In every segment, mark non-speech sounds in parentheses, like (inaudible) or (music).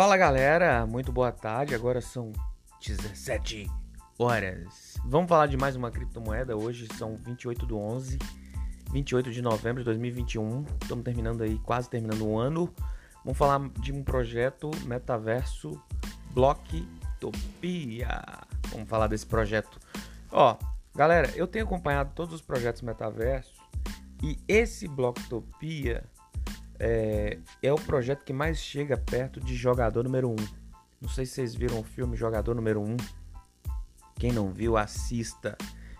Fala galera, muito boa tarde. Agora são 17 horas. Vamos falar de mais uma criptomoeda. Hoje são 28 do 11, 28 de novembro de 2021. Estamos terminando aí, quase terminando o ano. Vamos falar de um projeto metaverso Blocktopia. Vamos falar desse projeto. Ó, galera, eu tenho acompanhado todos os projetos metaversos e esse Blocktopia é, é o projeto que mais chega perto de Jogador Número 1. Não sei se vocês viram o filme Jogador Número 1. Quem não viu, assista,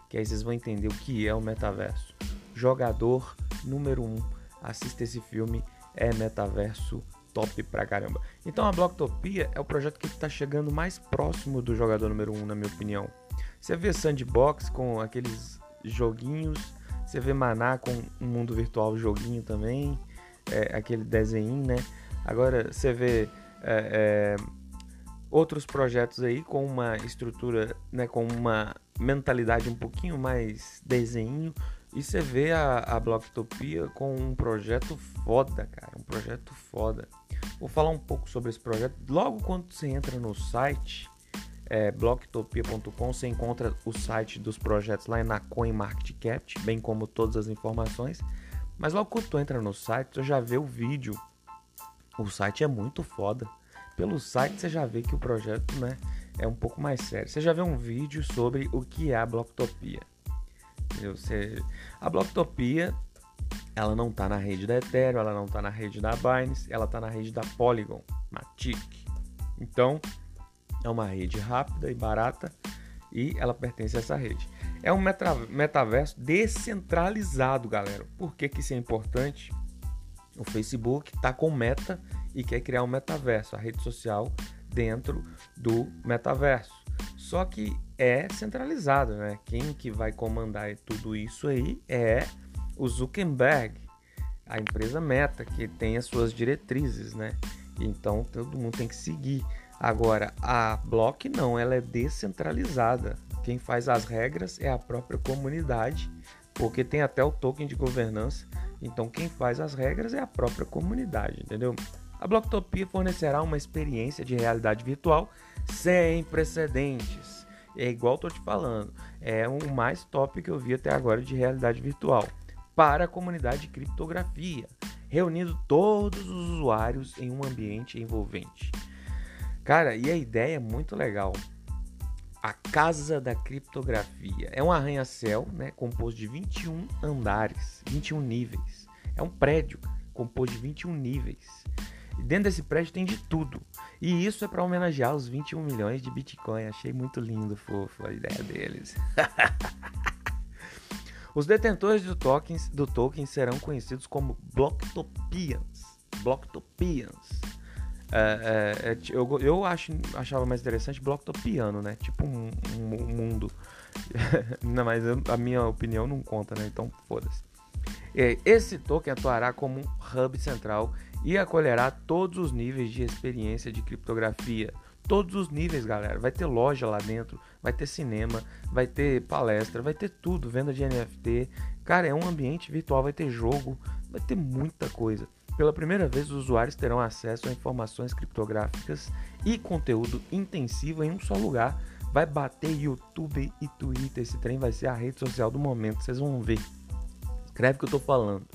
que aí vocês vão entender o que é o metaverso. Jogador Número 1. Assista esse filme, é metaverso top pra caramba. Então a Blocktopia é o projeto que está chegando mais próximo do jogador número 1, na minha opinião. Você vê Sandbox com aqueles joguinhos, você vê Maná com um mundo virtual joguinho também é, aquele desenho, né? Agora você vê é, é, outros projetos aí com uma estrutura, né, com uma mentalidade um pouquinho mais desenho. E você vê a, a Blocktopia com um projeto foda, cara. Um projeto foda. Vou falar um pouco sobre esse projeto. Logo quando você entra no site, é, blocktopia.com, você encontra o site dos projetos lá na CoinMarketCap, bem como todas as informações. Mas logo quando tu entra no site, tu já vê o vídeo. O site é muito foda. Pelo site você já vê que o projeto, né, é um pouco mais sério. Você já vê um vídeo sobre o que é a Blocktopia. Você... A Blocktopia, ela não tá na rede da Ethereum, ela não tá na rede da Binance, ela tá na rede da Polygon, Matic. Então, é uma rede rápida e barata e ela pertence a essa rede. É um metaverso descentralizado, galera. Por que, que isso é importante? O Facebook está com meta e quer criar um metaverso, a rede social dentro do metaverso. Só que é centralizado, né? Quem que vai comandar tudo isso aí é o Zuckerberg, a empresa Meta, que tem as suas diretrizes, né? Então todo mundo tem que seguir. Agora, a Block não, ela é descentralizada. Quem faz as regras é a própria comunidade, porque tem até o token de governança. Então, quem faz as regras é a própria comunidade, entendeu? A Blocktopia fornecerá uma experiência de realidade virtual sem precedentes. É igual tô te falando, é o mais top que eu vi até agora de realidade virtual para a comunidade de criptografia, reunindo todos os usuários em um ambiente envolvente. Cara, e a ideia é muito legal. A Casa da Criptografia é um arranha-céu, né, composto de 21 andares, 21 níveis. É um prédio composto de 21 níveis. E dentro desse prédio tem de tudo. E isso é para homenagear os 21 milhões de Bitcoin. Achei muito lindo, fofo a ideia deles. (laughs) os detentores do tokens, do token serão conhecidos como Blocktopians. Blocktopians é, é, é, eu, eu acho, achava mais interessante Blocktopiano, né? Tipo um, um, um mundo. (laughs) não, mas eu, a minha opinião não conta, né? Então foda-se. Esse token atuará como um hub central e acolherá todos os níveis de experiência de criptografia. Todos os níveis, galera. Vai ter loja lá dentro, vai ter cinema, vai ter palestra, vai ter tudo, venda de NFT. Cara, é um ambiente virtual, vai ter jogo, vai ter muita coisa. Pela primeira vez, os usuários terão acesso a informações criptográficas e conteúdo intensivo em um só lugar. Vai bater YouTube e Twitter. Esse trem vai ser a rede social do momento. Vocês vão ver. Escreve o que eu tô falando.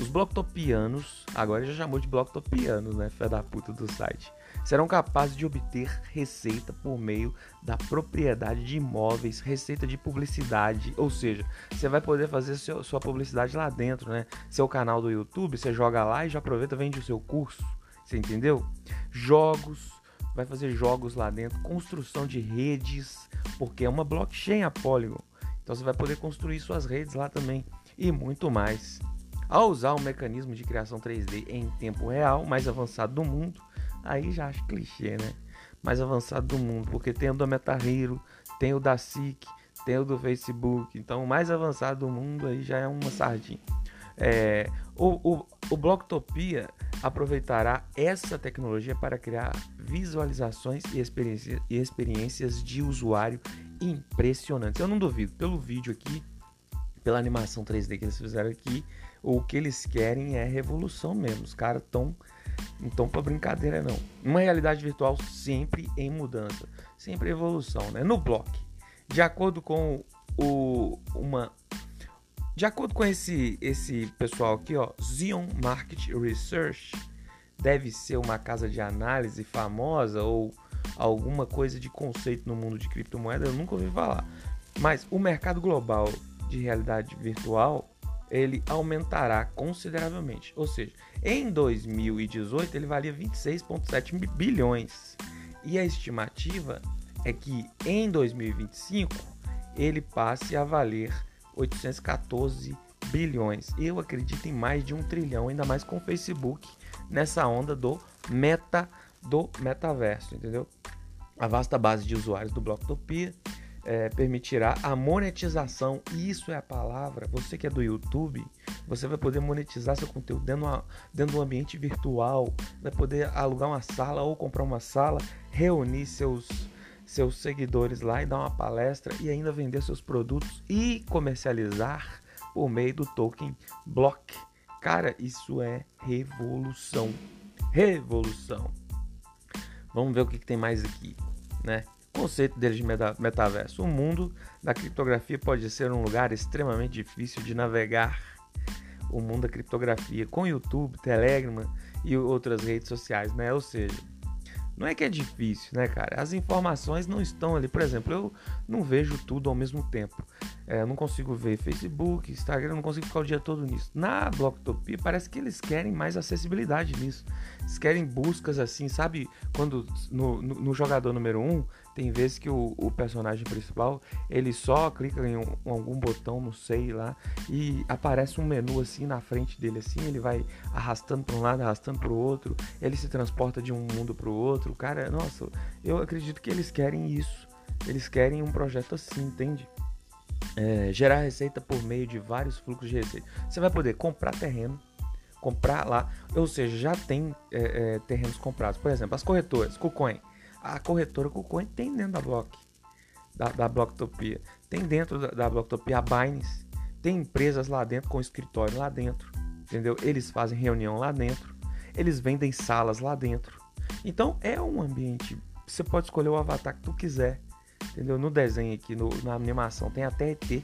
Os blocktopianos, agora já chamou de blocktopianos, né? Fé da puta do site serão capazes de obter receita por meio da propriedade de imóveis, receita de publicidade, ou seja, você vai poder fazer seu, sua publicidade lá dentro, né? Seu canal do YouTube, você joga lá e já aproveita vende o seu curso, você entendeu? Jogos, vai fazer jogos lá dentro, construção de redes, porque é uma blockchain a Polygon, então você vai poder construir suas redes lá também e muito mais. Ao usar o mecanismo de criação 3D em tempo real mais avançado do mundo, aí já acho clichê, né? Mais avançado do mundo, porque tem o do MetaHero, tem o da SIC, tem o do Facebook, então o mais avançado do mundo aí já é uma sardinha. É, o, o, o Blocktopia aproveitará essa tecnologia para criar visualizações e, experiência, e experiências de usuário impressionantes. Eu não duvido, pelo vídeo aqui, pela animação 3D que eles fizeram aqui, o que eles querem é revolução mesmo. Os caras estão Então, para brincadeira não. Uma realidade virtual sempre em mudança, sempre em evolução, né? No bloco, de acordo com o uma de acordo com esse esse pessoal aqui, ó, Zion Market Research deve ser uma casa de análise famosa ou alguma coisa de conceito no mundo de criptomoeda, eu nunca ouvi falar. Mas o mercado global de realidade virtual ele aumentará consideravelmente. Ou seja, em 2018 ele valia 26,7 bilhões. E a estimativa é que em 2025 ele passe a valer 814 bilhões. Eu acredito em mais de um trilhão, ainda mais com o Facebook nessa onda do meta do metaverso, entendeu? A vasta base de usuários do Blocktopia é, permitirá a monetização, e isso é a palavra. Você que é do YouTube, você vai poder monetizar seu conteúdo dentro, uma, dentro do ambiente virtual, vai poder alugar uma sala ou comprar uma sala, reunir seus, seus seguidores lá e dar uma palestra e ainda vender seus produtos e comercializar por meio do token Block. Cara, isso é revolução. Revolução. Vamos ver o que, que tem mais aqui, né? Conceito deles de metaverso. O mundo da criptografia pode ser um lugar extremamente difícil de navegar. O mundo da criptografia com YouTube, Telegram e outras redes sociais, né? Ou seja, não é que é difícil, né, cara? As informações não estão ali. Por exemplo, eu não vejo tudo ao mesmo tempo. É, eu não consigo ver Facebook, Instagram, não consigo ficar o dia todo nisso. Na Blocktopia parece que eles querem mais acessibilidade nisso. Eles querem buscas assim, sabe? Quando no, no, no jogador número 1, um, tem vezes que o, o, personagem principal ele só clica em um, algum botão, não sei lá, e aparece um menu assim na frente dele, assim, ele vai arrastando para um lado, arrastando para o outro, ele se transporta de um mundo para o outro. Cara, nossa, eu acredito que eles querem isso. Eles querem um projeto assim, entende? É, gerar receita por meio de vários fluxos de receita. Você vai poder comprar terreno, comprar lá, ou seja, já tem é, é, terrenos comprados. Por exemplo, as corretoras, KuCoin. A corretora KuCoin tem dentro da Block, da, da Blocktopia. Tem dentro da, da Blocktopia a Binance. Tem empresas lá dentro com escritório lá dentro, entendeu? Eles fazem reunião lá dentro. Eles vendem salas lá dentro. Então é um ambiente. Você pode escolher o avatar que tu quiser. Entendeu? No desenho aqui, no, na animação, tem até ET.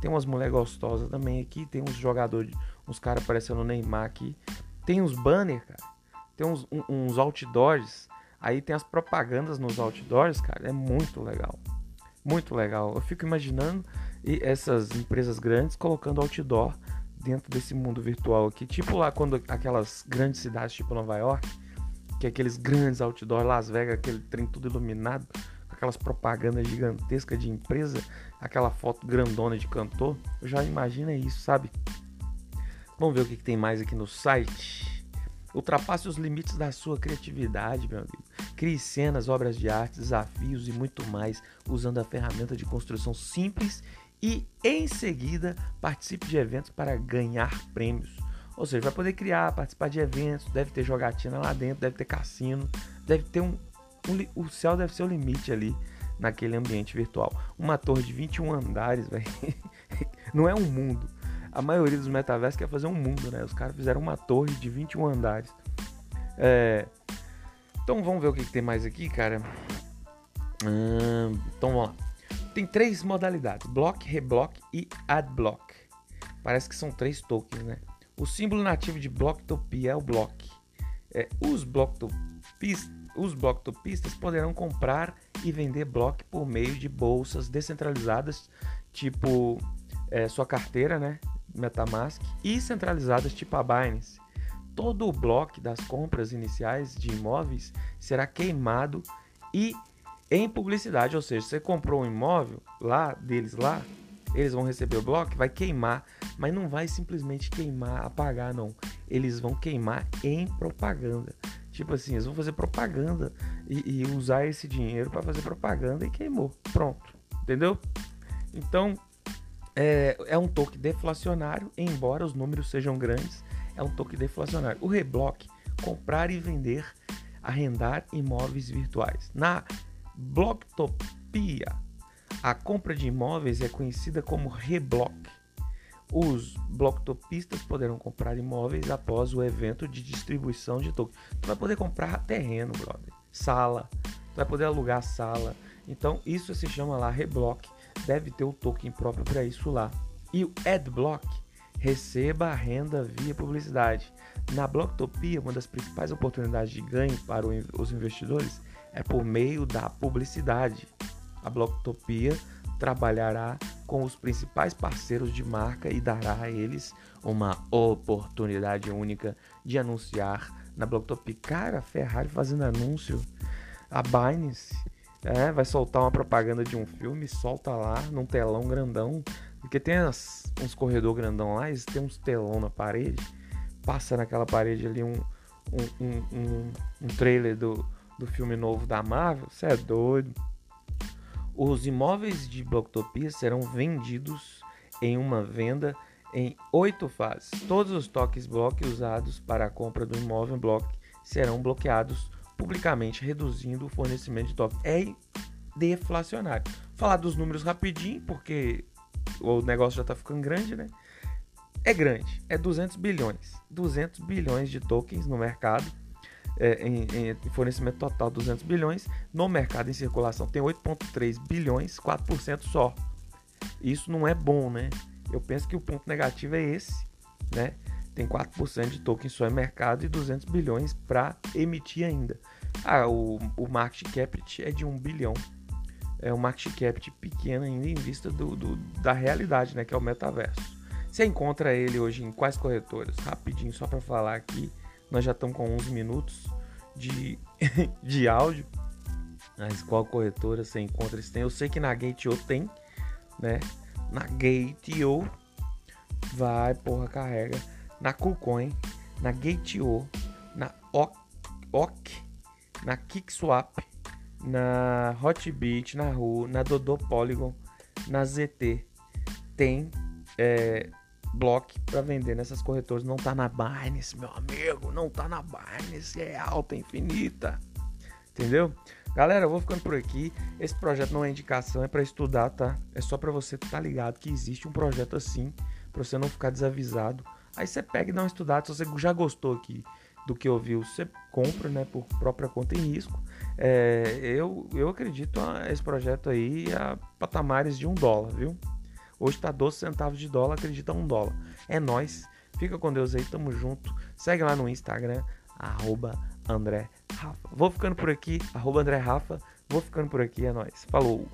Tem umas mulheres gostosas também aqui. Tem uns jogadores, uns caras parecendo o Neymar aqui. Tem uns banners, cara. Tem uns, um, uns outdoors. Aí tem as propagandas nos outdoors, cara. É muito legal. Muito legal. Eu fico imaginando essas empresas grandes colocando outdoor dentro desse mundo virtual aqui. Tipo lá quando aquelas grandes cidades, tipo Nova York, que é aqueles grandes outdoors, Las Vegas, aquele trem tudo iluminado aquelas propagandas gigantescas de empresa, aquela foto grandona de cantor, eu já imagino isso, sabe? Vamos ver o que, que tem mais aqui no site. Ultrapasse os limites da sua criatividade, meu amigo. Crie cenas, obras de arte, desafios e muito mais usando a ferramenta de construção simples e, em seguida, participe de eventos para ganhar prêmios. Ou seja, vai poder criar, participar de eventos, deve ter jogatina lá dentro, deve ter cassino, deve ter um, o céu deve ser o limite ali naquele ambiente virtual. Uma torre de 21 andares, (laughs) velho, não é um mundo. A maioria dos metaversos quer fazer um mundo, né? Os caras fizeram uma torre de 21 andares. É... Então vamos ver o que, que tem mais aqui, cara. Hum, então vamos lá. Tem três modalidades: block, reblock e adblock. Parece que são três tokens, né? O símbolo nativo de Blocktopia é o block. É, os Blocktopias os blocktopistas poderão comprar e vender bloco por meio de bolsas descentralizadas, tipo é, sua carteira, né, MetaMask, e centralizadas, tipo a Binance. Todo o bloco das compras iniciais de imóveis será queimado e em publicidade, ou seja, você comprou um imóvel lá deles lá, eles vão receber o bloco, vai queimar, mas não vai simplesmente queimar, apagar não. Eles vão queimar em propaganda. Tipo assim, eles vão fazer propaganda e, e usar esse dinheiro para fazer propaganda e queimou. Pronto. Entendeu? Então, é, é, um toque deflacionário, embora os números sejam grandes, é um toque deflacionário. O reblock, comprar e vender, arrendar imóveis virtuais. Na Blocktopia, a compra de imóveis é conhecida como reblock. Os blocktopistas poderão comprar imóveis após o evento de distribuição de tokens. Tu vai poder comprar terreno, brother, sala, tu vai poder alugar sala. Então isso se chama lá reblock, deve ter o token próprio para isso lá. E o adblock receba a renda via publicidade. Na Blocktopia, uma das principais oportunidades de ganho para os investidores é por meio da publicidade. A Blocktopia trabalhará com os principais parceiros de marca e dará a eles uma oportunidade única de anunciar na Blocktopia. Cara, Ferrari fazendo anúncio, a Binance é, vai soltar uma propaganda de um filme, solta lá num telão grandão, porque tem as, uns corredor grandão lá, eles tem uns telão na parede, passa naquela parede ali um, um, um, um, um trailer do, do filme novo da Marvel, você é doido. Os imóveis de Blocktopia serão vendidos em uma venda em oito fases. Todos os toques block usados para a compra do imóvel block serão bloqueados publicamente, reduzindo o fornecimento de toque. É deflacionário. Falar dos números rapidinho, porque o negócio já está ficando grande, né? É grande, é 200 bilhões. 200 bilhões de tokens no mercado é, em, em, fornecimento total 200 bilhões, no mercado em circulação tem 8,3 bilhões, 4% só. Isso não é bom, né? Eu penso que o ponto negativo é esse, né? Tem 4% de tokens só em mercado e 200 bilhões para emitir ainda. Ah, o, o market cap é de 1 bilhão. É um market cap pequeno ainda em vista do, do, da realidade, né? Que é o metaverso. Você encontra ele hoje em quais corretoras? Rapidinho, só para falar aqui. Nós já estamos com 11 minutos de, (laughs) de áudio. Mas qual corretora você encontra esse tem? Eu sei que na Gate.io tem, né? Na Gate.io vai, porra, carrega. Na KuCoin, na Gate.io, na OK, na KickSwap, na Hotbit, na RU, na Dodo Polygon, na ZT. Tem é, block para vender nessas corretoras. Não tá na Binance, meu amigo. Não tá na Binance. É alta, infinita. Entendeu? Galera, eu vou ficando por aqui. Esse projeto não é indicação, é para estudar, tá? É só para você estar tá ligado que existe um projeto assim, para você não ficar desavisado. Aí você pega e dá uma estudada. Se você já gostou aqui do que ouviu, você compra, né, por própria conta em risco. É, eu, eu acredito esse projeto aí a patamares de um dólar, viu? Hoje tá 12 centavos de dólar, acredita um dólar. É nós. Fica com Deus aí, tamo junto. Segue lá no Instagram, arroba André Rafa. Vou ficando por aqui, arroba André Rafa. Vou ficando por aqui, é nóis. Falou!